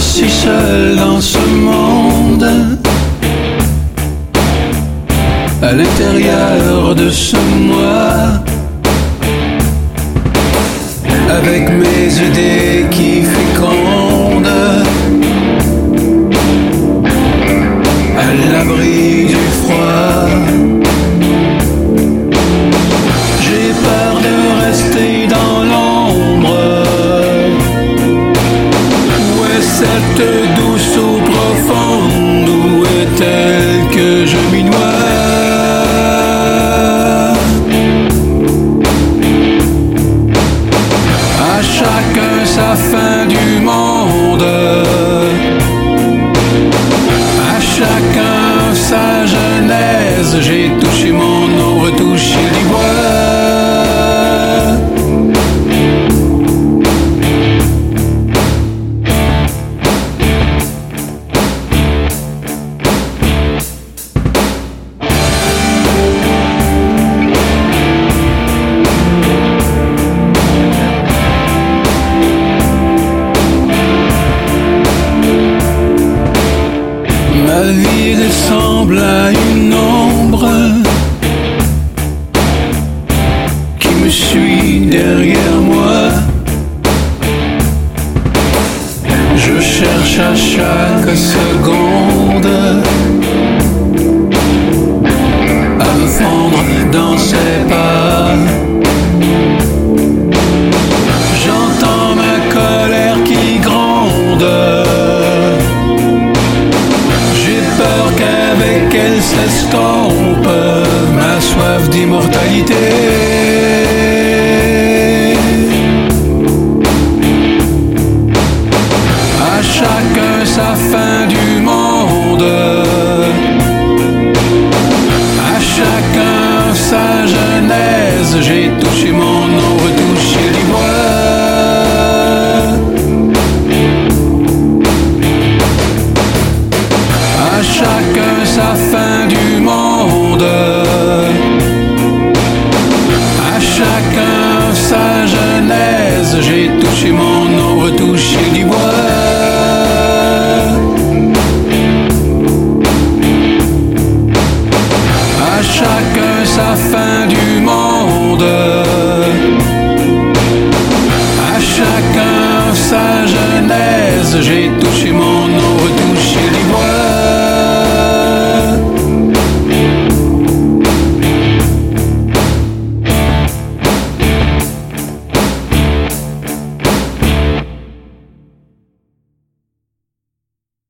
si seul dans ce monde. À l'intérieur de ce moi. Avec mes idées qui fécondent. Douce eau profonde Où est-elle que je m'y noie. À chacun sa fin du monde Vie ressemble à une ombre qui me suit derrière moi. Je cherche à chaque seconde à me fondre dans ses pas. cesse qu'on peut ma soif d'immortalité. À chacun sa fin du monde, à chacun sa genèse, j'ai tout. fin du monde. À chacun sa genèse, j'ai touché mon eau